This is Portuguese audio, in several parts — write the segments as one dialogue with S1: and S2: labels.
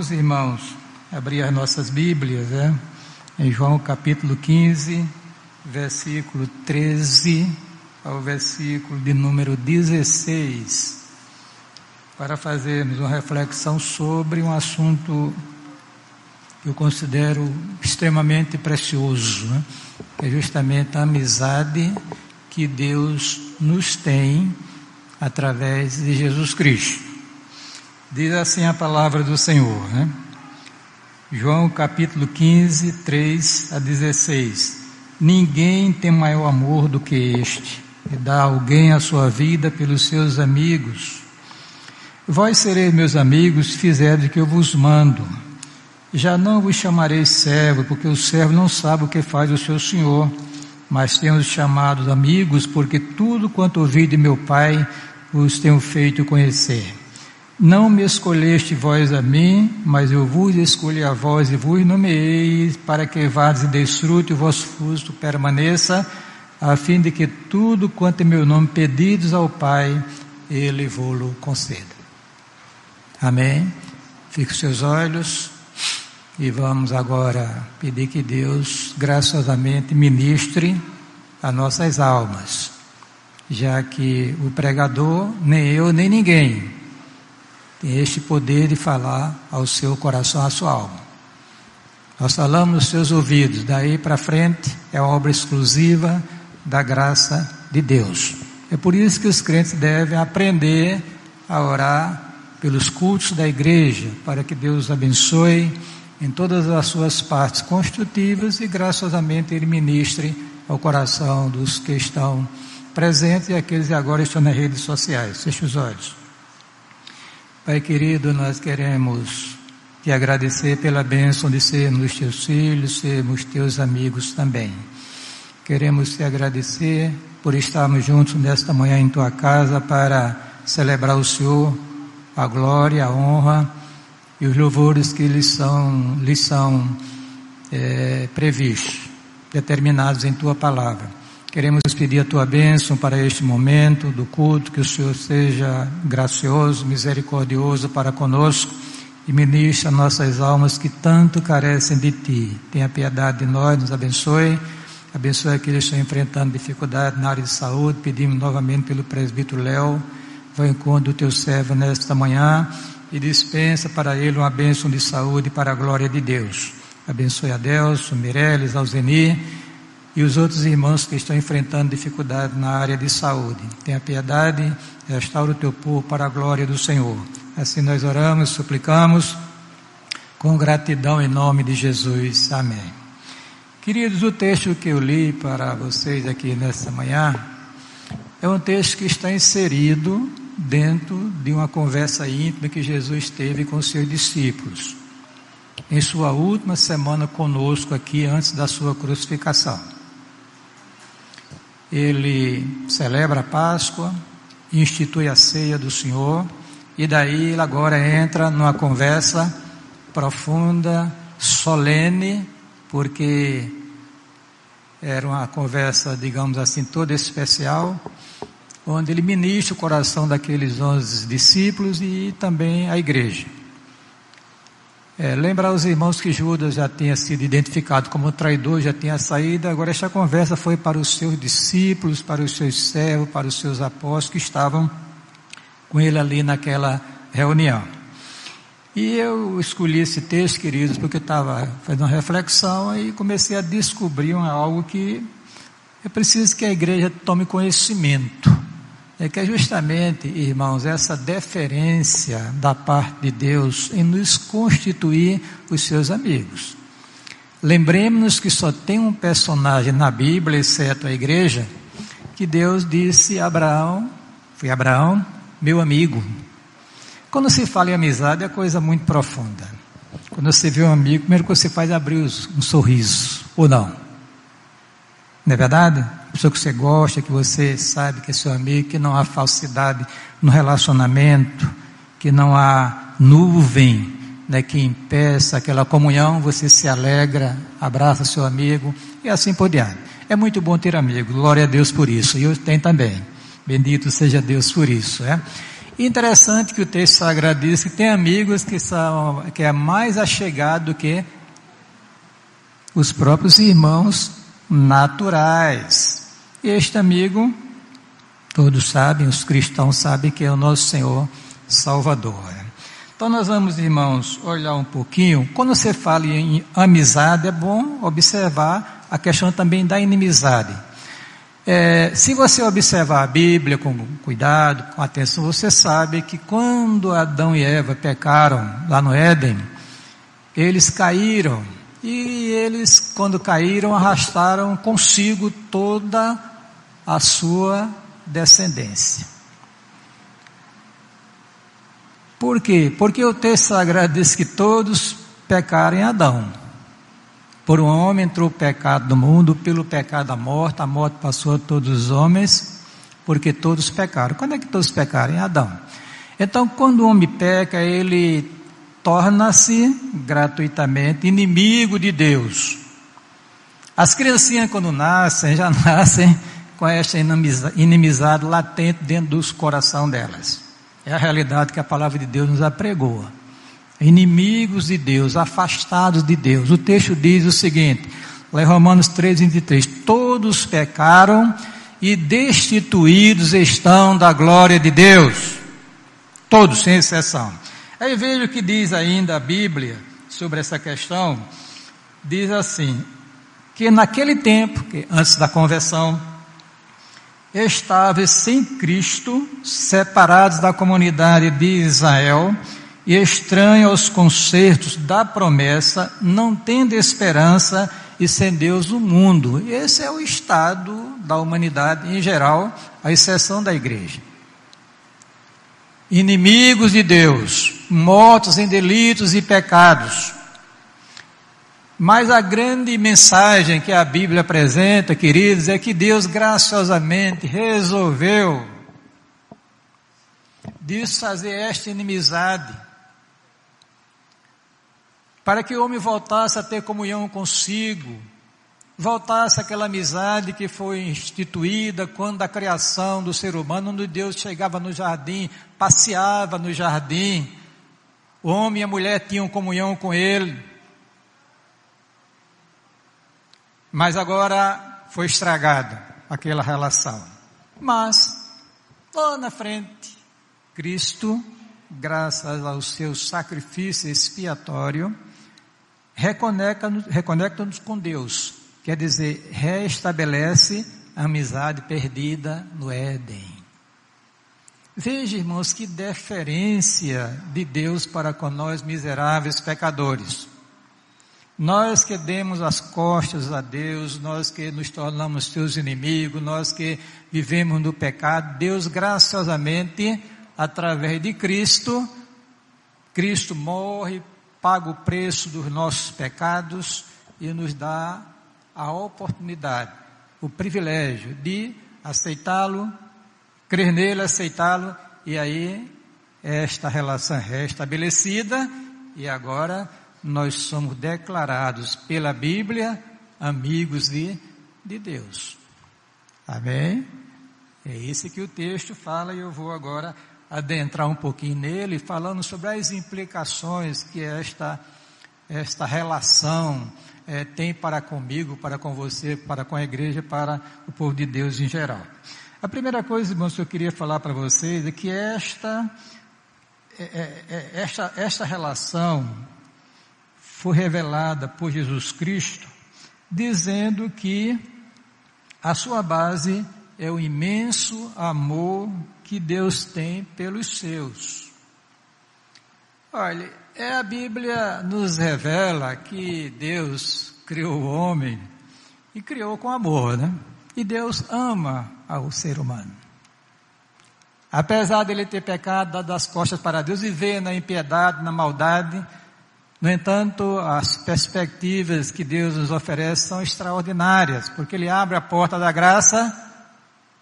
S1: Vamos, irmãos, abrir as nossas Bíblias, né? Em João capítulo 15, versículo 13 ao versículo de número 16, para fazermos uma reflexão sobre um assunto que eu considero extremamente precioso, né? é justamente a amizade que Deus nos tem através de Jesus Cristo. Diz assim a palavra do Senhor, né? João capítulo 15, 3 a 16. Ninguém tem maior amor do que este, e dá alguém a sua vida pelos seus amigos. Vós sereis meus amigos, fizerdes o que eu vos mando. Já não vos chamarei servo, porque o servo não sabe o que faz o seu senhor, mas tenho chamado amigos, porque tudo quanto ouvi de meu Pai vos tenho feito conhecer. Não me escolheste vós a mim, mas eu vos escolhi a vós e vos nomeei para que vades e desfrute o vosso fruto permaneça, a fim de que tudo quanto em meu nome pedidos ao Pai, Ele vos conceda. Amém? Fique os seus olhos e vamos agora pedir que Deus graciosamente ministre a nossas almas, já que o pregador, nem eu, nem ninguém, tem este poder de falar ao seu coração, à sua alma. Nós falamos nos seus ouvidos, daí para frente é obra exclusiva da graça de Deus. É por isso que os crentes devem aprender a orar pelos cultos da igreja, para que Deus abençoe em todas as suas partes construtivas e graciosamente Ele ministre ao coração dos que estão presentes e aqueles que agora estão nas redes sociais. Feche os olhos. Pai querido, nós queremos te agradecer pela bênção de sermos teus filhos, sermos teus amigos também. Queremos te agradecer por estarmos juntos nesta manhã em tua casa para celebrar o Senhor, a glória, a honra e os louvores que lhes são, lhes são é, previstos, determinados em tua palavra. Queremos pedir a tua bênção para este momento do culto, que o Senhor seja gracioso, misericordioso para conosco e ministre nossas almas que tanto carecem de ti. Tenha piedade de nós, nos abençoe. Abençoe aqueles que estão enfrentando dificuldade na área de saúde. Pedimos novamente pelo presbítero Léo, vai em encontro do teu servo nesta manhã e dispensa para ele uma bênção de saúde para a glória de Deus. Abençoe a Deus, Mireles, Alzeni e os outros irmãos que estão enfrentando dificuldade na área de saúde. Tenha piedade, restaura o teu povo para a glória do Senhor. Assim nós oramos, suplicamos, com gratidão em nome de Jesus. Amém. Queridos, o texto que eu li para vocês aqui nesta manhã é um texto que está inserido dentro de uma conversa íntima que Jesus teve com seus discípulos, em sua última semana conosco aqui antes da sua crucificação ele celebra a Páscoa, institui a ceia do Senhor, e daí ele agora entra numa conversa profunda, solene, porque era uma conversa, digamos assim, toda especial, onde ele ministra o coração daqueles onze discípulos e também a igreja. É, lembrar os irmãos que Judas já tinha sido identificado como traidor, já tinha saído, agora esta conversa foi para os seus discípulos, para os seus servos, para os seus apóstolos que estavam com ele ali naquela reunião. E eu escolhi esse texto, queridos, porque eu estava fazendo uma reflexão e comecei a descobrir algo que é preciso que a igreja tome conhecimento é que é justamente, irmãos, essa deferência da parte de Deus em nos constituir os seus amigos. Lembremos-nos que só tem um personagem na Bíblia, exceto a igreja, que Deus disse a Abraão, foi Abraão, meu amigo. Quando se fala em amizade é coisa muito profunda. Quando você vê um amigo, primeiro que você faz é abrir um sorriso, ou não? Não é verdade? pessoa que você gosta, que você sabe que é seu amigo, que não há falsidade no relacionamento, que não há nuvem né, que impeça aquela comunhão, você se alegra, abraça seu amigo e assim por diante. É muito bom ter amigos, glória a Deus por isso, e eu tenho também. Bendito seja Deus por isso. É? Interessante que o texto sagrado diz que tem amigos que são que é mais achegado do que os próprios irmãos naturais. Este amigo, todos sabem, os cristãos sabem que é o nosso Senhor Salvador. Então nós vamos, irmãos, olhar um pouquinho. Quando você fala em amizade, é bom observar a questão também da inimizade. É, se você observar a Bíblia com cuidado, com atenção, você sabe que quando Adão e Eva pecaram lá no Éden, eles caíram e eles, quando caíram, arrastaram consigo toda a sua descendência. Por quê? Porque o texto sagrado diz que todos pecaram em Adão. Por um homem entrou o pecado do mundo, pelo pecado a morte, a morte passou a todos os homens, porque todos pecaram. Quando é que todos pecaram? Em Adão. Então, quando o homem peca, ele torna-se gratuitamente inimigo de Deus. As criancinhas, quando nascem, já nascem com esta inimizade latente dentro dos coração delas. É a realidade que a palavra de Deus nos apregou. Inimigos de Deus, afastados de Deus. O texto diz o seguinte, lá em Romanos 3, 23, todos pecaram e destituídos estão da glória de Deus. Todos, sem exceção. Aí veja o que diz ainda a Bíblia sobre essa questão. Diz assim: que naquele tempo, que antes da conversão, estáveis sem Cristo, separados da comunidade de Israel e estranhos aos concertos da promessa, não tendo esperança e sem Deus o mundo. Esse é o estado da humanidade em geral, à exceção da igreja inimigos de Deus, mortos em delitos e pecados. Mas a grande mensagem que a Bíblia apresenta, queridos, é que Deus graciosamente resolveu desfazer esta inimizade, para que o homem voltasse a ter comunhão consigo, voltasse aquela amizade que foi instituída quando da criação do ser humano, onde Deus chegava no jardim, passeava no jardim, o homem e a mulher tinham comunhão com ele. Mas agora foi estragada aquela relação. Mas, lá na frente, Cristo, graças ao seu sacrifício expiatório, reconecta-nos reconecta com Deus Quer dizer, restabelece a amizade perdida no Éden. Veja, irmãos, que deferência de Deus para com nós miseráveis pecadores. Nós que demos as costas a Deus, nós que nos tornamos seus inimigos, nós que vivemos no pecado, Deus graciosamente, através de Cristo, Cristo morre, paga o preço dos nossos pecados e nos dá a oportunidade, o privilégio de aceitá-lo, crer nele, aceitá-lo, e aí esta relação é restabelecida, e agora nós somos declarados pela Bíblia amigos de, de Deus. Amém? É isso que o texto fala, e eu vou agora adentrar um pouquinho nele, falando sobre as implicações que esta, esta relação é, tem para comigo, para com você, para com a igreja, para o povo de Deus em geral. A primeira coisa, irmãos, que eu queria falar para vocês é que esta, é, é, é, esta, esta relação foi revelada por Jesus Cristo, dizendo que a sua base é o imenso amor que Deus tem pelos seus. Olha, é a Bíblia nos revela que Deus criou o homem e criou com amor, né? E Deus ama ao ser humano. Apesar dele ter pecado, dado as costas para Deus, viver na impiedade, na maldade, no entanto, as perspectivas que Deus nos oferece são extraordinárias, porque Ele abre a porta da graça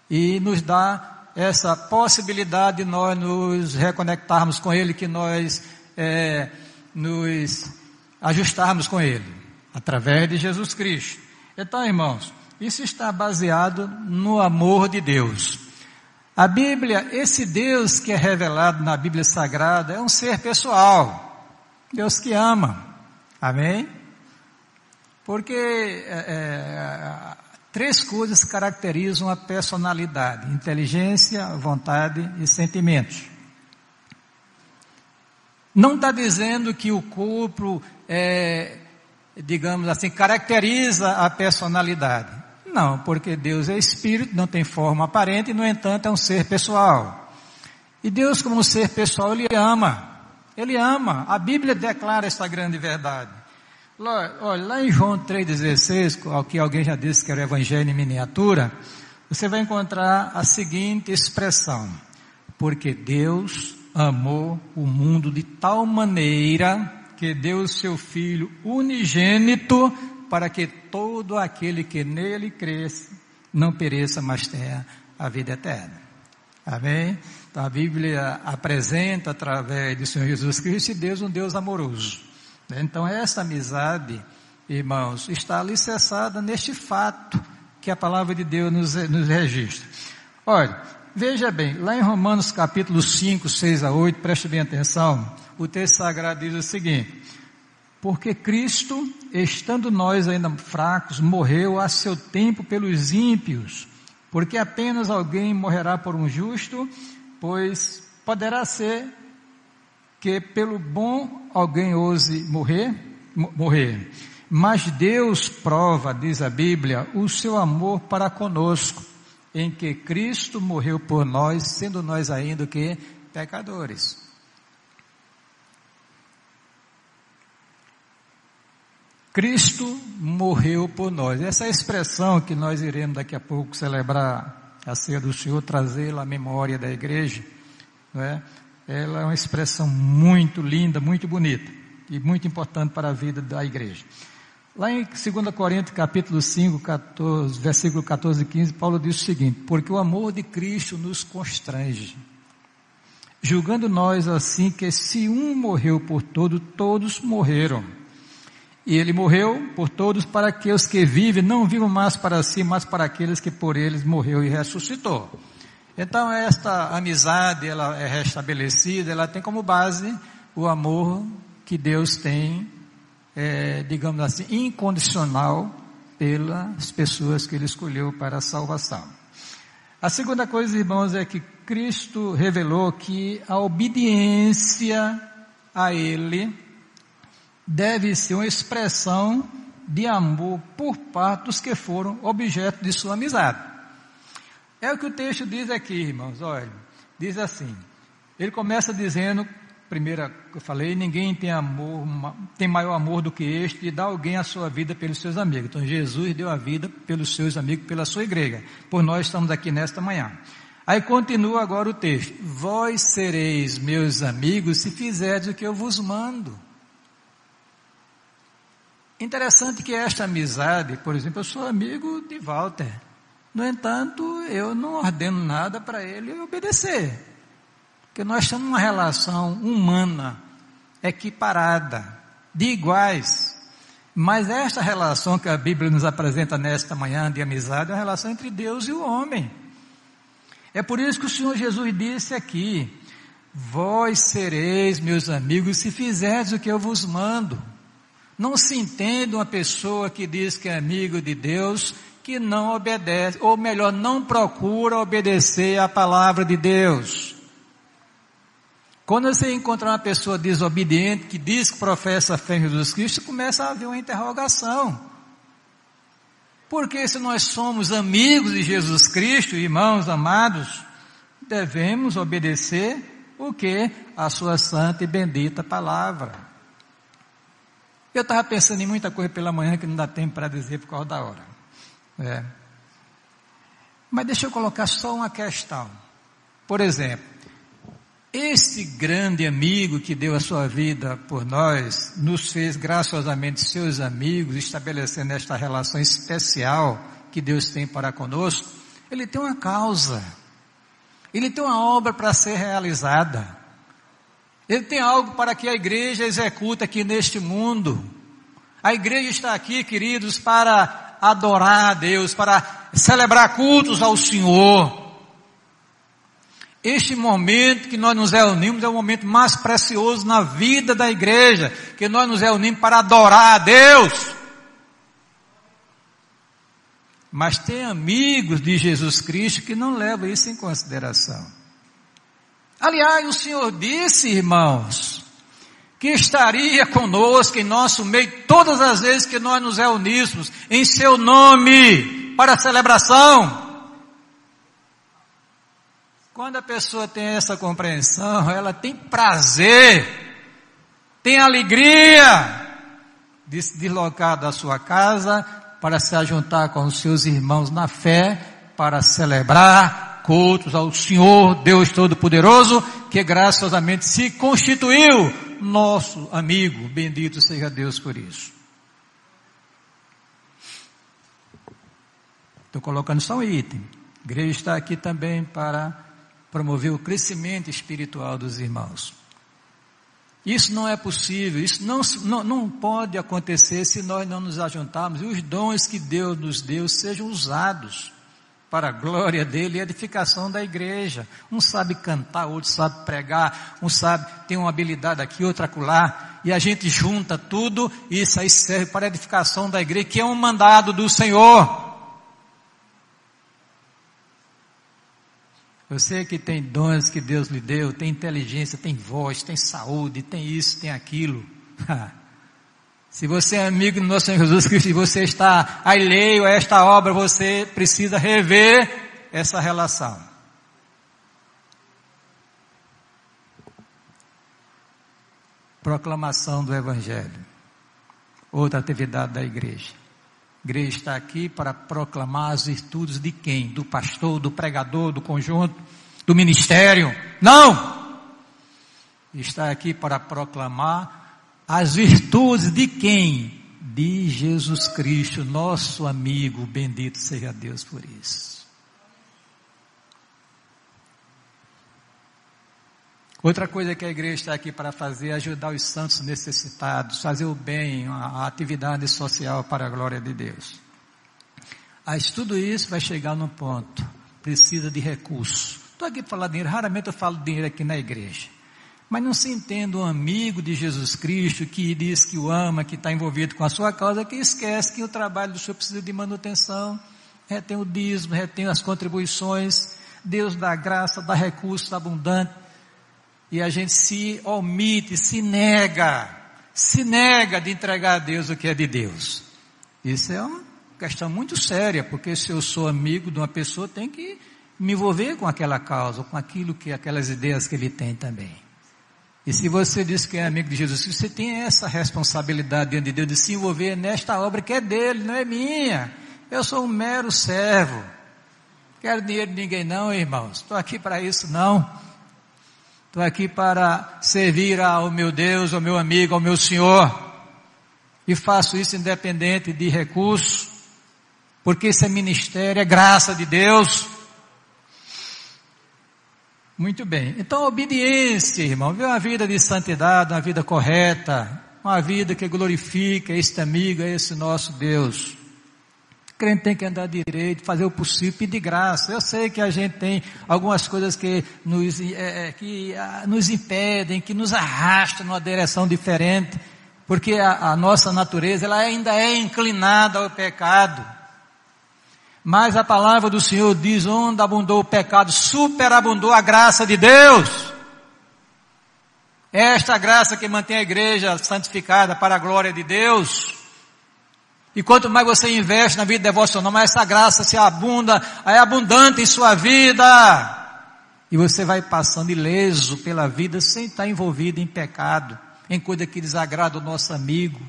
S1: e nos dá essa possibilidade de nós nos reconectarmos com Ele, que nós é, nos ajustarmos com Ele, através de Jesus Cristo. Então, irmãos, isso está baseado no amor de Deus. A Bíblia, esse Deus que é revelado na Bíblia Sagrada, é um ser pessoal. Deus que ama. Amém? Porque é, é, três coisas caracterizam a personalidade: inteligência, vontade e sentimentos. Não está dizendo que o corpo, é, digamos assim, caracteriza a personalidade. Não, porque Deus é espírito, não tem forma aparente, no entanto, é um ser pessoal. E Deus, como ser pessoal, Ele ama. Ele ama. A Bíblia declara esta grande verdade. Olha, lá em João 3,16, que alguém já disse que era o Evangelho em miniatura, você vai encontrar a seguinte expressão: Porque Deus amou o mundo de tal maneira que deu o seu Filho unigênito para que todo aquele que nele cresce não pereça, mas tenha a vida eterna. Amém? Então a Bíblia apresenta através do Senhor Jesus Cristo Deus um Deus amoroso. Então essa amizade, irmãos, está alicerçada neste fato que a palavra de Deus nos, nos registra. Olha, Veja bem, lá em Romanos capítulo 5, 6 a 8, preste bem atenção, o texto sagrado diz o seguinte, porque Cristo, estando nós ainda fracos, morreu a seu tempo pelos ímpios, porque apenas alguém morrerá por um justo, pois poderá ser que pelo bom alguém ouse morrer, morrer. Mas Deus prova, diz a Bíblia, o seu amor para conosco, em que Cristo morreu por nós, sendo nós ainda que pecadores. Cristo morreu por nós. Essa é expressão que nós iremos daqui a pouco celebrar a ceia do Senhor, trazê-la à memória da igreja, não é? ela é uma expressão muito linda, muito bonita e muito importante para a vida da igreja. Lá em 2 Coríntios capítulo 5, 14, versículo 14 e 15, Paulo diz o seguinte, porque o amor de Cristo nos constrange, julgando nós assim que se um morreu por todos, todos morreram. E ele morreu por todos para que os que vivem não vivam mais para si, mas para aqueles que por eles morreu e ressuscitou. Então esta amizade, ela é restabelecida, ela tem como base o amor que Deus tem é, digamos assim, incondicional pelas pessoas que ele escolheu para a salvação. A segunda coisa, irmãos, é que Cristo revelou que a obediência a Ele deve ser uma expressão de amor por parte dos que foram objeto de sua amizade. É o que o texto diz aqui, irmãos, olha, diz assim, ele começa dizendo primeira que eu falei, ninguém tem amor, tem maior amor do que este de dar alguém a sua vida pelos seus amigos. Então Jesus deu a vida pelos seus amigos, pela sua igreja. Por nós estamos aqui nesta manhã. Aí continua agora o texto. Vós sereis meus amigos se fizerdes o que eu vos mando. Interessante que esta amizade, por exemplo, eu sou amigo de Walter. No entanto, eu não ordeno nada para ele obedecer. Porque nós temos uma relação humana equiparada, de iguais. Mas esta relação que a Bíblia nos apresenta nesta manhã de amizade é uma relação entre Deus e o homem. É por isso que o Senhor Jesus disse aqui: Vós sereis meus amigos se fizerdes o que eu vos mando. Não se entende uma pessoa que diz que é amigo de Deus que não obedece, ou melhor, não procura obedecer à palavra de Deus. Quando você encontrar uma pessoa desobediente, que diz que professa a fé em Jesus Cristo, começa a haver uma interrogação. Porque se nós somos amigos de Jesus Cristo, irmãos amados, devemos obedecer o que? A sua santa e bendita palavra. Eu estava pensando em muita coisa pela manhã que não dá tempo para dizer por causa da hora. É. Mas deixa eu colocar só uma questão. Por exemplo, esse grande amigo que deu a sua vida por nós, nos fez graciosamente seus amigos, estabelecendo esta relação especial que Deus tem para conosco. Ele tem uma causa, ele tem uma obra para ser realizada, ele tem algo para que a igreja execute aqui neste mundo. A igreja está aqui, queridos, para adorar a Deus, para celebrar cultos ao Senhor. Este momento que nós nos reunimos é o momento mais precioso na vida da igreja, que nós nos reunimos para adorar a Deus. Mas tem amigos de Jesus Cristo que não levam isso em consideração. Aliás, o Senhor disse, irmãos, que estaria conosco em nosso meio todas as vezes que nós nos reuníssemos em seu nome para a celebração. Quando a pessoa tem essa compreensão, ela tem prazer, tem alegria de se deslocar da sua casa para se ajuntar com os seus irmãos na fé, para celebrar cultos ao Senhor Deus Todo-Poderoso, que graciosamente se constituiu nosso amigo. Bendito seja Deus por isso. Estou colocando só um item. A igreja está aqui também para promover o crescimento espiritual dos irmãos. Isso não é possível, isso não, não, não pode acontecer se nós não nos ajuntarmos e os dons que Deus nos deu sejam usados para a glória dele e edificação da igreja. Um sabe cantar, outro sabe pregar, um sabe, tem uma habilidade aqui, outra acolá, e a gente junta tudo e isso aí serve para a edificação da igreja, que é um mandado do Senhor. Você que tem dons que Deus lhe deu, tem inteligência, tem voz, tem saúde, tem isso, tem aquilo. Se você é amigo do nosso Senhor Jesus Cristo e você está alheio a esta obra, você precisa rever essa relação. Proclamação do Evangelho. Outra atividade da igreja. A igreja está aqui para proclamar as virtudes de quem? Do pastor, do pregador, do conjunto, do ministério? Não! Está aqui para proclamar as virtudes de quem? De Jesus Cristo, nosso amigo, bendito seja Deus por isso. Outra coisa que a igreja está aqui para fazer é ajudar os santos necessitados, fazer o bem, a, atividade social para a glória de Deus. Mas tudo isso vai chegar num ponto, precisa de recurso. Estou aqui para falar dinheiro, raramente eu falo dinheiro aqui na igreja. Mas não se entende um amigo de Jesus Cristo que diz que o ama, que está envolvido com a sua causa, que esquece que o trabalho do senhor precisa de manutenção, retém o dízimo, retém as contribuições, Deus dá graça, dá recursos abundantes e a gente se omite, se nega, se nega de entregar a Deus o que é de Deus. Isso é uma questão muito séria, porque se eu sou amigo de uma pessoa, tem que me envolver com aquela causa, com aquilo que, aquelas ideias que ele tem também. E se você diz que é amigo de Jesus, você tem essa responsabilidade diante de Deus de se envolver nesta obra que é dele, não é minha. Eu sou um mero servo. Quero dinheiro de ninguém não, irmãos. Estou aqui para isso não. Estou aqui para servir ao meu Deus, ao meu amigo, ao meu Senhor. E faço isso independente de recurso, porque isso é ministério, é graça de Deus. Muito bem. Então, obediência, irmão. Viver uma vida de santidade, uma vida correta, uma vida que glorifica este amigo, esse nosso Deus crente tem que andar direito, fazer o possível, pedir graça. Eu sei que a gente tem algumas coisas que nos, é, é, que, ah, nos impedem, que nos arrastam numa direção diferente, porque a, a nossa natureza ela ainda é inclinada ao pecado. Mas a palavra do Senhor diz: onde abundou o pecado, superabundou a graça de Deus. Esta graça que mantém a igreja santificada para a glória de Deus. E quanto mais você investe na vida devocional, mais essa graça se abunda, é abundante em sua vida. E você vai passando ileso pela vida sem estar envolvido em pecado, em coisa que desagrada o nosso amigo,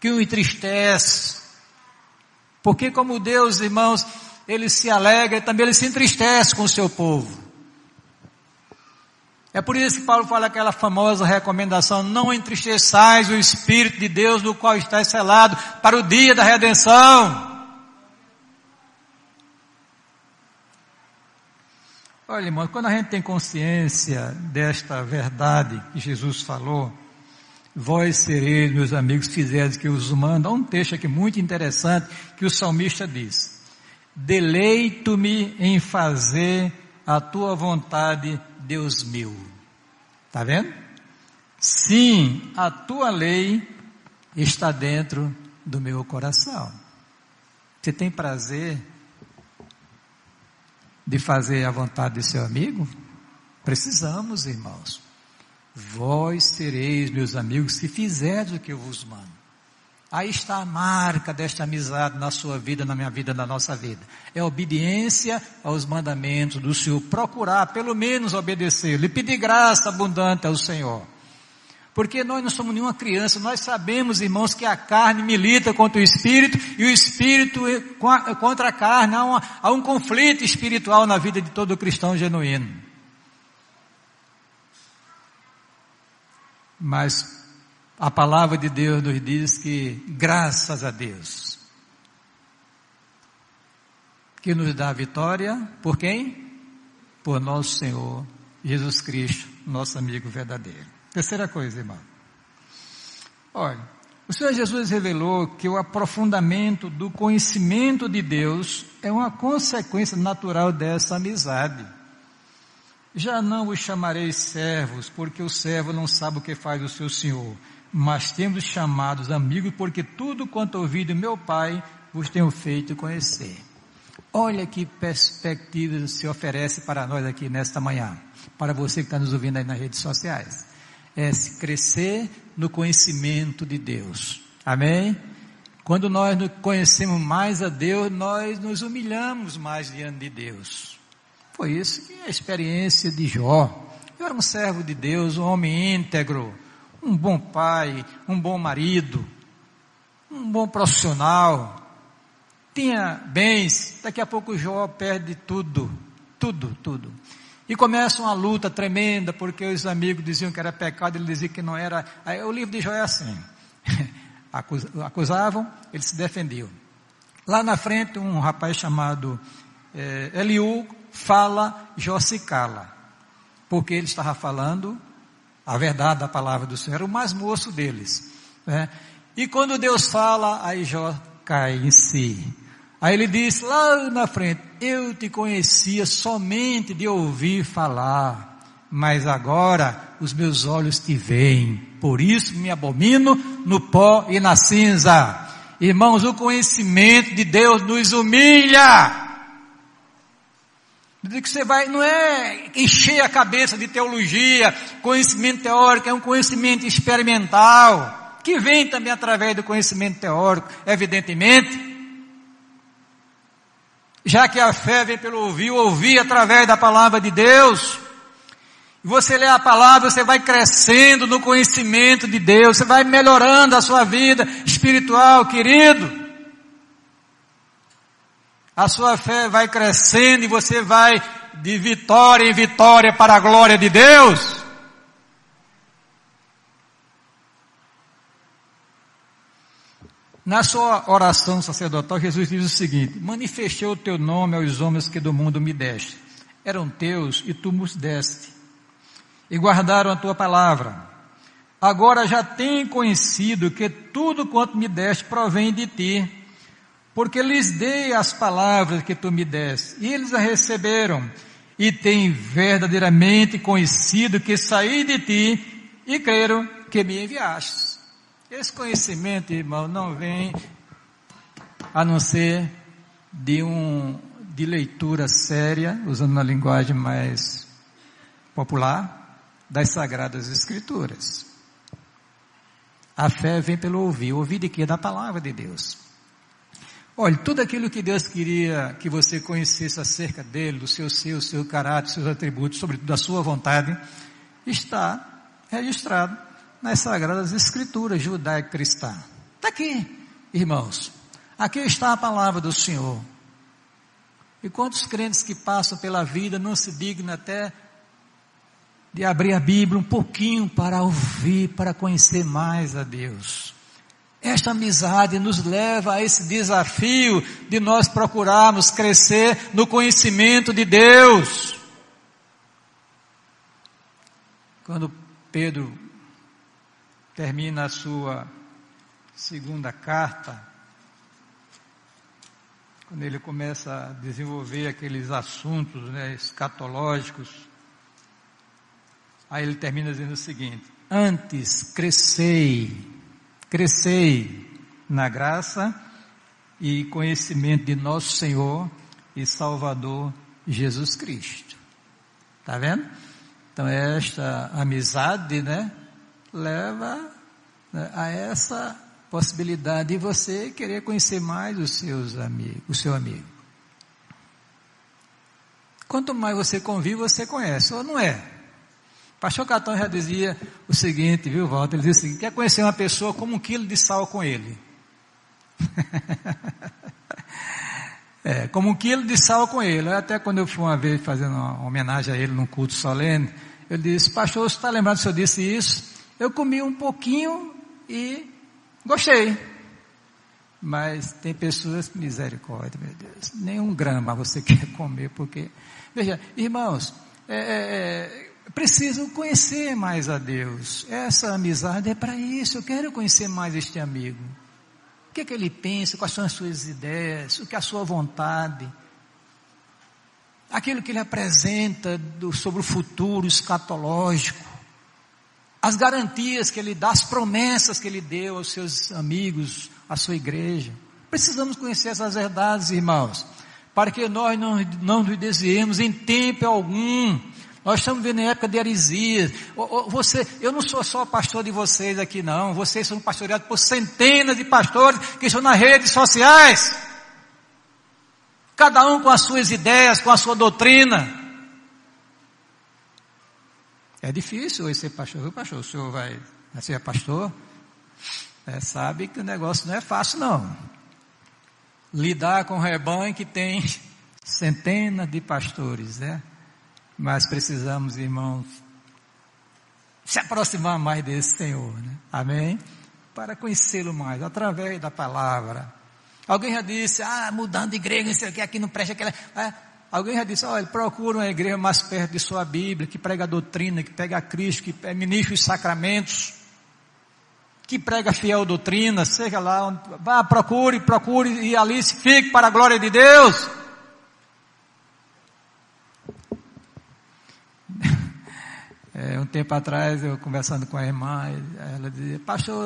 S1: que o entristece. Porque como Deus, irmãos, ele se alegra e também ele se entristece com o seu povo. É por isso que Paulo fala aquela famosa recomendação, não entristeçais o Espírito de Deus no qual está selado para o dia da redenção. Olha, irmão, quando a gente tem consciência desta verdade que Jesus falou, vós sereis, meus amigos, fizeres que os manda. Há um texto aqui muito interessante que o salmista diz, deleito-me em fazer a tua vontade, Deus meu. Está vendo? Sim, a tua lei está dentro do meu coração. Você tem prazer de fazer a vontade de seu amigo? Precisamos, irmãos. Vós sereis meus amigos se fizerdes o que eu vos mando. Aí está a marca desta amizade na sua vida, na minha vida, na nossa vida. É obediência aos mandamentos do Senhor. Procurar, pelo menos, obedecer. Lhe pedir graça abundante ao Senhor. Porque nós não somos nenhuma criança, nós sabemos, irmãos, que a carne milita contra o espírito e o espírito contra a carne. Há, uma, há um conflito espiritual na vida de todo cristão genuíno. Mas a palavra de Deus nos diz que, graças a Deus, que nos dá a vitória, por quem? Por nosso Senhor Jesus Cristo, nosso amigo verdadeiro. Terceira coisa, irmão. Olha, o Senhor Jesus revelou que o aprofundamento do conhecimento de Deus é uma consequência natural dessa amizade. Já não os chamarei servos, porque o servo não sabe o que faz o seu senhor mas temos chamados amigos, porque tudo quanto ouvi do meu Pai vos tenho feito conhecer. Olha que perspectiva se oferece para nós aqui nesta manhã, para você que está nos ouvindo aí nas redes sociais. É crescer no conhecimento de Deus. Amém? Quando nós conhecemos mais a Deus, nós nos humilhamos mais diante de Deus. Foi isso que é a experiência de Jó. Eu era um servo de Deus, um homem íntegro, um bom pai, um bom marido, um bom profissional, tinha bens, daqui a pouco Jó perde tudo, tudo, tudo. E começa uma luta tremenda, porque os amigos diziam que era pecado, ele dizia que não era. Aí, o livro de Jó é assim. Acusavam, ele se defendeu. Lá na frente, um rapaz chamado é, Eliú fala, Jó se cala. Porque ele estava falando a verdade da palavra do Senhor, era o mais moço deles. Né? E quando Deus fala, aí Jó cai em si. Aí ele diz lá na frente: Eu te conhecia somente de ouvir falar, mas agora os meus olhos te veem, por isso me abomino no pó e na cinza. Irmãos, o conhecimento de Deus nos humilha que você vai, não é encher a cabeça de teologia, conhecimento teórico, é um conhecimento experimental, que vem também através do conhecimento teórico, evidentemente. Já que a fé vem pelo ouvir, ouvir através da palavra de Deus. Você lê a palavra, você vai crescendo no conhecimento de Deus, você vai melhorando a sua vida espiritual, querido a sua fé vai crescendo e você vai de vitória em vitória para a glória de Deus. Na sua oração sacerdotal, Jesus diz o seguinte: Manifestei o teu nome aos homens que do mundo me deste. Eram teus e tu nos deste. E guardaram a tua palavra. Agora já têm conhecido que tudo quanto me deste provém de ti porque lhes dei as palavras que tu me deste, e eles a receberam, e têm verdadeiramente conhecido que saí de ti, e creram que me enviaste. Esse conhecimento, irmão, não vem a não ser de um, de leitura séria, usando uma linguagem mais popular, das Sagradas Escrituras. A fé vem pelo ouvir. Ouvir de quê? Da palavra de Deus. Olhe, tudo aquilo que Deus queria que você conhecesse acerca dele, do seu ser, o seu caráter, seus atributos, sobretudo da sua vontade, está registrado nas Sagradas Escrituras judaico-cristã. Está aqui, irmãos. Aqui está a palavra do Senhor. E quantos crentes que passam pela vida não se dignam até de abrir a Bíblia um pouquinho para ouvir, para conhecer mais a Deus. Esta amizade nos leva a esse desafio de nós procurarmos crescer no conhecimento de Deus. Quando Pedro termina a sua segunda carta, quando ele começa a desenvolver aqueles assuntos né, escatológicos, aí ele termina dizendo o seguinte: Antes crescei, crescei na graça e conhecimento de nosso Senhor e Salvador Jesus Cristo. Tá vendo? Então esta amizade, né, leva né, a essa possibilidade de você querer conhecer mais os seus amigos, o seu amigo. Quanto mais você convive, você conhece, ou não é? Pastor Catão já dizia o seguinte, viu, Walter? Ele dizia o seguinte, quer conhecer uma pessoa como um quilo de sal com ele. é, como um quilo de sal com ele. Até quando eu fui uma vez fazendo uma homenagem a ele num culto solene, eu disse, pastor, você está lembrando se eu disse isso? Eu comi um pouquinho e Gostei. Mas tem pessoas, misericórdia, meu Deus, nem um grama você quer comer, porque, veja, irmãos, é, é, preciso conhecer mais a Deus. Essa amizade é para isso, eu quero conhecer mais este amigo. O que é que ele pensa, quais são as suas ideias, o que é a sua vontade. Aquilo que ele apresenta do, sobre o futuro escatológico as garantias que ele dá, as promessas que ele deu aos seus amigos, à sua igreja. Precisamos conhecer essas verdades, irmãos, para que nós não, não nos desviemos em tempo algum. Nós estamos vivendo em época de heresias. Você, eu não sou só pastor de vocês aqui, não. Vocês são pastoreados por centenas de pastores que estão nas redes sociais. Cada um com as suas ideias, com a sua doutrina. É difícil hoje ser pastor. Pastor, o senhor vai ser pastor? É, sabe que o negócio não é fácil não. Lidar com um rebanho que tem centenas de pastores, né? Mas precisamos, irmãos, se aproximar mais desse Senhor, né? Amém? Para conhecê-lo mais, através da palavra. Alguém já disse, ah, mudando de igreja, não sei o que, aqui não presta aquela. É, Alguém já disse, olha, procura uma igreja mais perto de sua Bíblia, que prega a doutrina, que prega a Cristo, que ministra os sacramentos, que prega fiel doutrina, seja lá, onde, vá, procure, procure e ali se fique para a glória de Deus. É, um tempo atrás, eu conversando com a irmã, ela dizia, pastor,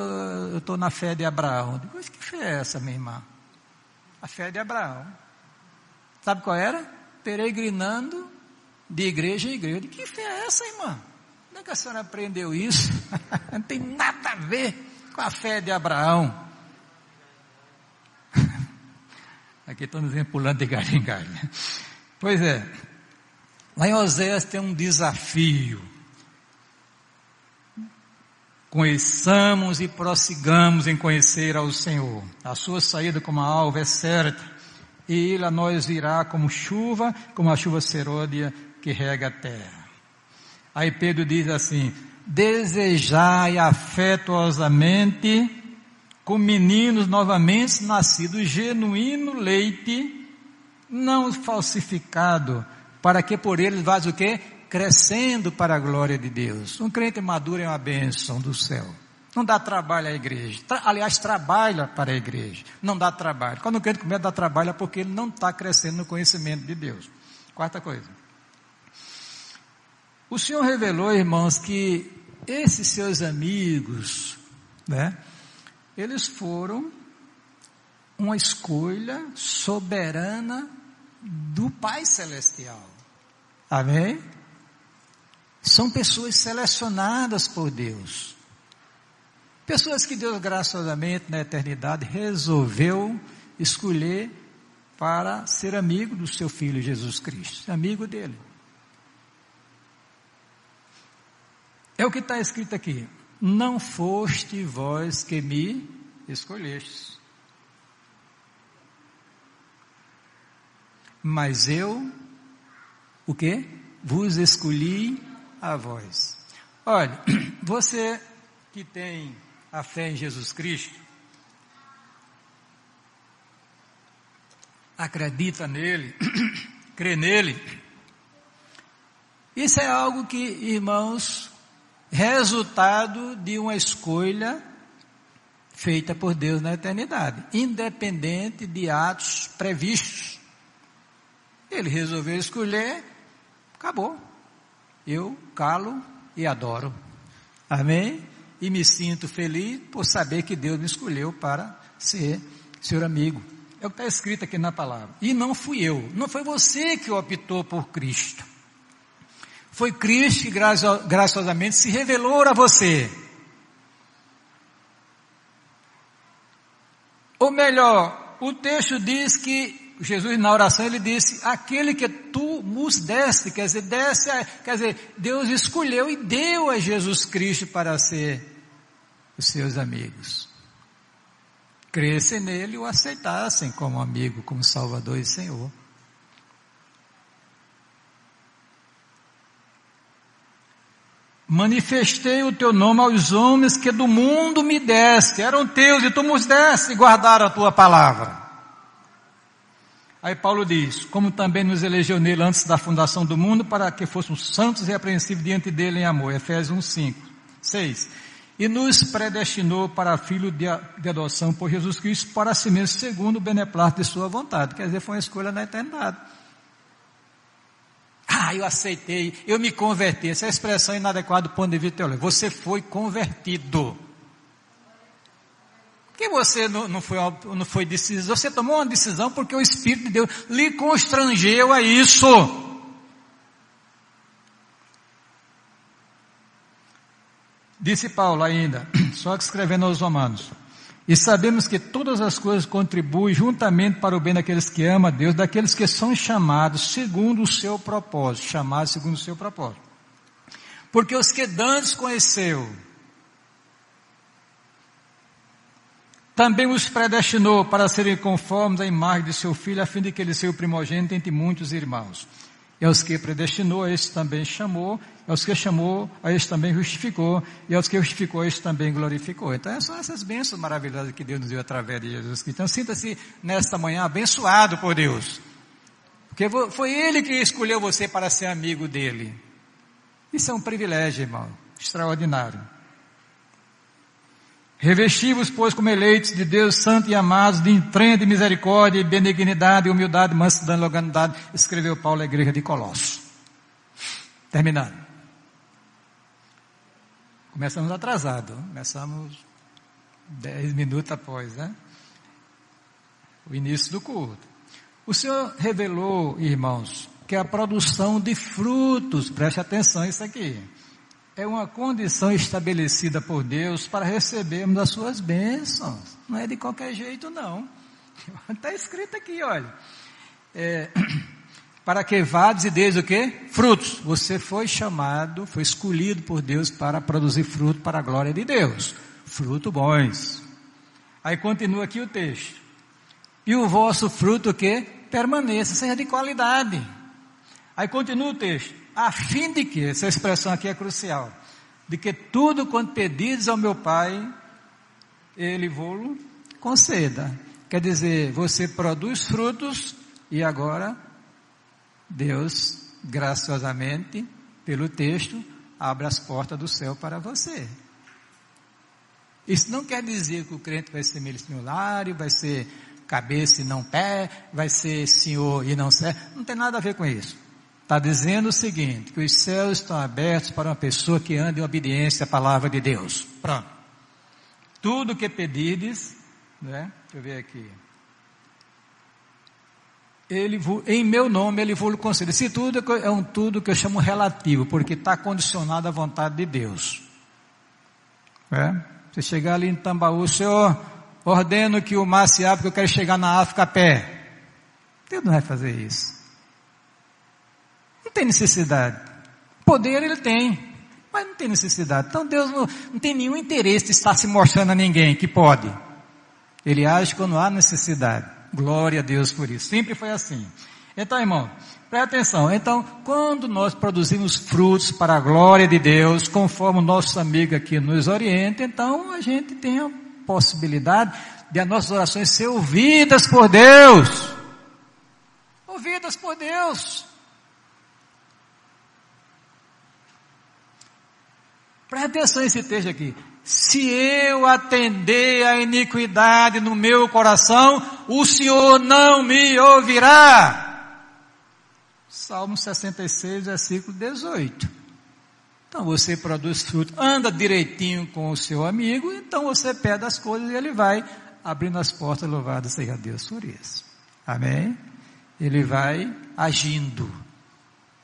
S1: eu estou na fé de Abraão. Eu digo, que fé é essa, minha irmã? A fé de Abraão. Sabe qual era? peregrinando de igreja em igreja. De que fé é essa, irmã? Como é que a senhora aprendeu isso? Não tem nada a ver com a fé de Abraão. Aqui dizendo pulando de galho em galho. Pois é, lá em Oséias tem um desafio. Conheçamos e prossigamos em conhecer ao Senhor. A sua saída como alvo é certa e ele a nós virá como chuva, como a chuva serôdia que rega a terra. Aí Pedro diz assim, desejai afetuosamente com meninos novamente nascidos genuíno leite, não falsificado, para que por eles vá o quê? Crescendo para a glória de Deus. Um crente maduro é uma bênção do céu. Não dá trabalho à igreja. Tra aliás, trabalha para a igreja. Não dá trabalho. Quando o crente começa a dar trabalho é porque ele não está crescendo no conhecimento de Deus. Quarta coisa. O Senhor revelou, irmãos, que esses seus amigos, né, eles foram uma escolha soberana do Pai Celestial. Amém? São pessoas selecionadas por Deus. Pessoas que Deus graciosamente na eternidade resolveu escolher para ser amigo do seu filho Jesus Cristo, amigo dele. É o que está escrito aqui. Não foste vós que me escolhestes. Mas eu, o que? Vos escolhi a vós. Olha, você que tem a fé em Jesus Cristo, acredita nele, crê nele, isso é algo que, irmãos, resultado de uma escolha feita por Deus na eternidade, independente de atos previstos. Ele resolveu escolher, acabou. Eu calo e adoro. Amém? E me sinto feliz por saber que Deus me escolheu para ser seu amigo. É o que está escrito aqui na palavra. E não fui eu, não foi você que optou por Cristo. Foi Cristo que graciosamente se revelou a você. Ou melhor, o texto diz que Jesus na oração ele disse, aquele que tu nos deste, quer dizer, desse, quer dizer, Deus escolheu e deu a Jesus Cristo para ser os seus amigos. Crescem nele e o aceitassem como amigo, como Salvador e Senhor. Manifestei o teu nome aos homens que do mundo me deste, eram teus e tu nos deste e guardaram a tua palavra. Aí Paulo diz, como também nos elegeu nele antes da fundação do mundo, para que fôssemos santos e apreensivos diante dele em amor. Efésios 1, 5, 6. E nos predestinou para filho de, de adoção por Jesus Cristo, para si mesmo, segundo o beneplácito de sua vontade. Quer dizer, foi uma escolha na eternidade. Ah, eu aceitei, eu me converti. Essa é expressão inadequada do ponto de vista teológico. Você foi convertido. Que você não, não, foi, não foi decisão, você tomou uma decisão porque o Espírito de Deus lhe constrangeu a isso. Disse Paulo ainda, só que escrevendo aos Romanos. E sabemos que todas as coisas contribuem juntamente para o bem daqueles que amam a Deus, daqueles que são chamados segundo o seu propósito, chamados segundo o seu propósito. Porque os que dantes conheceu, também os predestinou para serem conformes à imagem de seu filho, a fim de que ele seja o primogênito entre muitos irmãos. E aos que predestinou, a estes também chamou, e aos que chamou, a estes também justificou, e aos que justificou, a estes também glorificou. Então são essas bênçãos maravilhosas que Deus nos deu através de Jesus Cristo. Então sinta-se nesta manhã abençoado por Deus. Porque foi Ele que escolheu você para ser amigo dele. Isso é um privilégio, irmão, extraordinário. Revestivos, pois, como eleitos de Deus santo e amados, de enfrente, misericórdia, benignidade, humildade, mansidão e longanimidade, escreveu Paulo à igreja de Colossos. Terminando. Começamos atrasado, começamos dez minutos após, né? O início do culto. O Senhor revelou, irmãos, que a produção de frutos, preste atenção isso aqui, é uma condição estabelecida por Deus para recebermos as suas bênçãos. Não é de qualquer jeito, não. Está escrito aqui, olha. É, para que vades e deis o quê? Frutos. Você foi chamado, foi escolhido por Deus para produzir fruto para a glória de Deus. Fruto bons. Aí continua aqui o texto. E o vosso fruto o quê? Permaneça, seja de qualidade. Aí continua o texto a fim de que, essa expressão aqui é crucial, de que tudo quanto pedides ao meu Pai, Ele vos conceda. Quer dizer, você produz frutos e agora Deus, graciosamente, pelo texto, abre as portas do céu para você. Isso não quer dizer que o crente vai ser missionário, vai ser cabeça e não pé, vai ser senhor e não ser. Não tem nada a ver com isso. Está dizendo o seguinte, que os céus estão abertos para uma pessoa que anda em obediência à palavra de Deus. Pronto. Tudo que pedides, né? Deixa eu ver aqui. Ele, em meu nome, ele vou lhe conceder. Esse tudo é um tudo que eu chamo relativo, porque está condicionado à vontade de Deus. É? Você chegar ali em Tambaú, Senhor, ordeno que o mar se abra, porque eu quero chegar na África a pé. Deus não vai fazer isso. Não tem necessidade. Poder ele tem, mas não tem necessidade. Então Deus não, não tem nenhum interesse de estar se mostrando a ninguém que pode. Ele age quando há necessidade. Glória a Deus por isso. Sempre foi assim. Então, irmão, preste atenção. Então, quando nós produzimos frutos para a glória de Deus, conforme o nosso amigo aqui nos orienta, então a gente tem a possibilidade de as nossas orações ser ouvidas por Deus. Ouvidas por Deus. Presta atenção nesse texto aqui. se eu atender a iniquidade no meu coração, o Senhor não me ouvirá. Salmo 66, versículo 18. Então você produz fruto, anda direitinho com o seu amigo, então você pede as coisas e ele vai abrindo as portas, louvado seja Deus por isso. Amém? Ele vai agindo.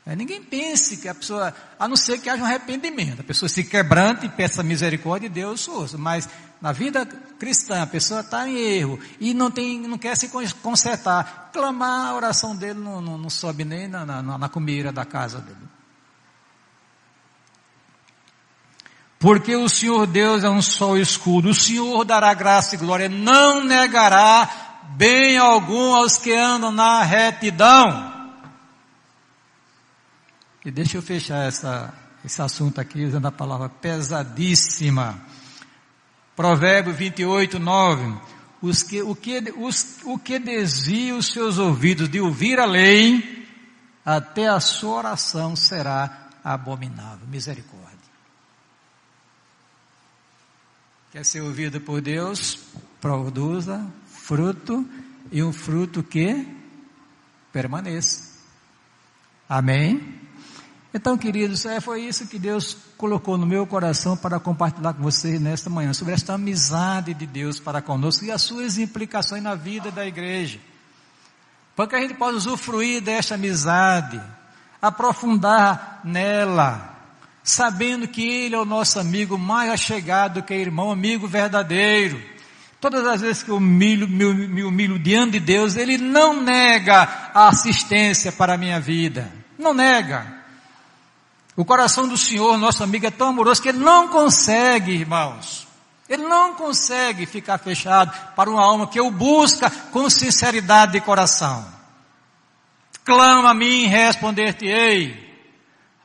S1: É, ninguém pense que a pessoa, a não ser que haja um arrependimento, a pessoa se quebranta e peça misericórdia de Deus. Mas na vida cristã, a pessoa está em erro e não, tem, não quer se consertar. Clamar, a oração dele não, não, não sobe nem na, na, na comida da casa dele. Porque o Senhor Deus é um só escudo, o Senhor dará graça e glória, não negará bem algum aos que andam na retidão. E deixa eu fechar essa, esse assunto aqui usando a palavra pesadíssima. Provérbio 28, 9. Os que, o, que, os, o que desvia os seus ouvidos de ouvir a lei, até a sua oração será abominável. Misericórdia. Quer ser ouvido por Deus? Produza fruto e um fruto que permaneça. Amém? Então, queridos, é, foi isso que Deus colocou no meu coração para compartilhar com vocês nesta manhã, sobre esta amizade de Deus para conosco e as suas implicações na vida da igreja. Para que a gente possa usufruir desta amizade, aprofundar nela, sabendo que Ele é o nosso amigo mais achegado que irmão, amigo verdadeiro. Todas as vezes que eu humilho, me, me humilho diante de Deus, Ele não nega a assistência para a minha vida. Não nega. O coração do Senhor, nosso amigo, é tão amoroso que ele não consegue, irmãos, ele não consegue ficar fechado para uma alma que o busca com sinceridade de coração. Clama a mim, responder-te-ei.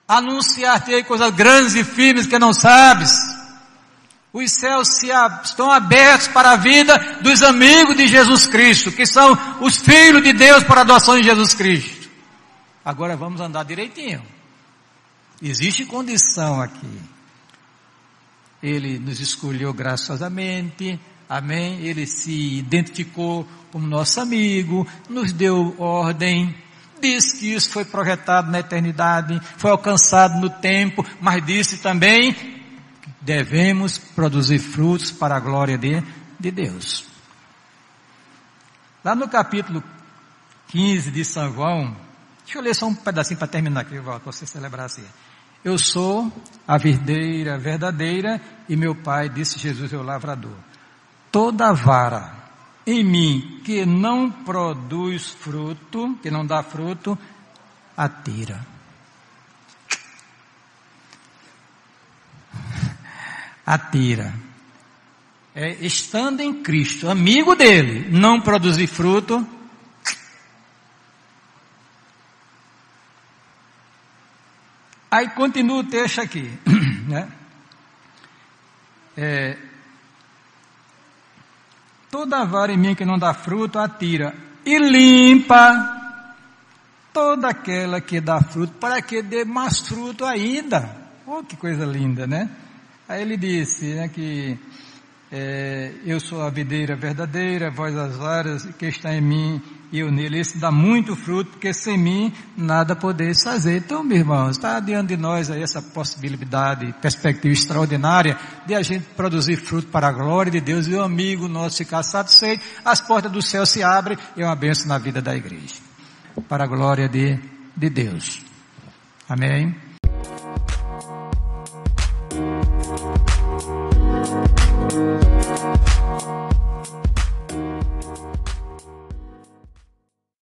S1: Anunciar-te-ei coisas grandes e firmes que não sabes. Os céus se, estão abertos para a vida dos amigos de Jesus Cristo, que são os filhos de Deus para a adoção de Jesus Cristo. Agora vamos andar direitinho. Existe condição aqui. Ele nos escolheu graciosamente, amém? Ele se identificou como nosso amigo, nos deu ordem, disse que isso foi projetado na eternidade, foi alcançado no tempo, mas disse também que devemos produzir frutos para a glória de, de Deus. Lá no capítulo 15 de São João, deixa eu ler só um pedacinho para terminar aqui, volto, para você celebrar assim. Eu sou a videira verdadeira e meu pai, disse Jesus, é o lavrador. Toda vara em mim que não produz fruto, que não dá fruto, atira. Atira. É, estando em Cristo, amigo dele, não produzir fruto, Aí continua o texto aqui, né? É, toda vara em mim que não dá fruto, atira e limpa toda aquela que dá fruto, para que dê mais fruto ainda. Oh, que coisa linda, né? Aí ele disse né, que é, eu sou a videira verdadeira, vós as varas que está em mim e eu nele. Esse dá muito fruto, porque sem mim nada podeis fazer. Então, meu irmão, está diante de nós aí essa possibilidade, perspectiva extraordinária de a gente produzir fruto para a glória de Deus e o amigo nosso ficar satisfeito, as portas do céu se abrem e é uma bênção na vida da igreja. Para a glória de, de Deus. Amém.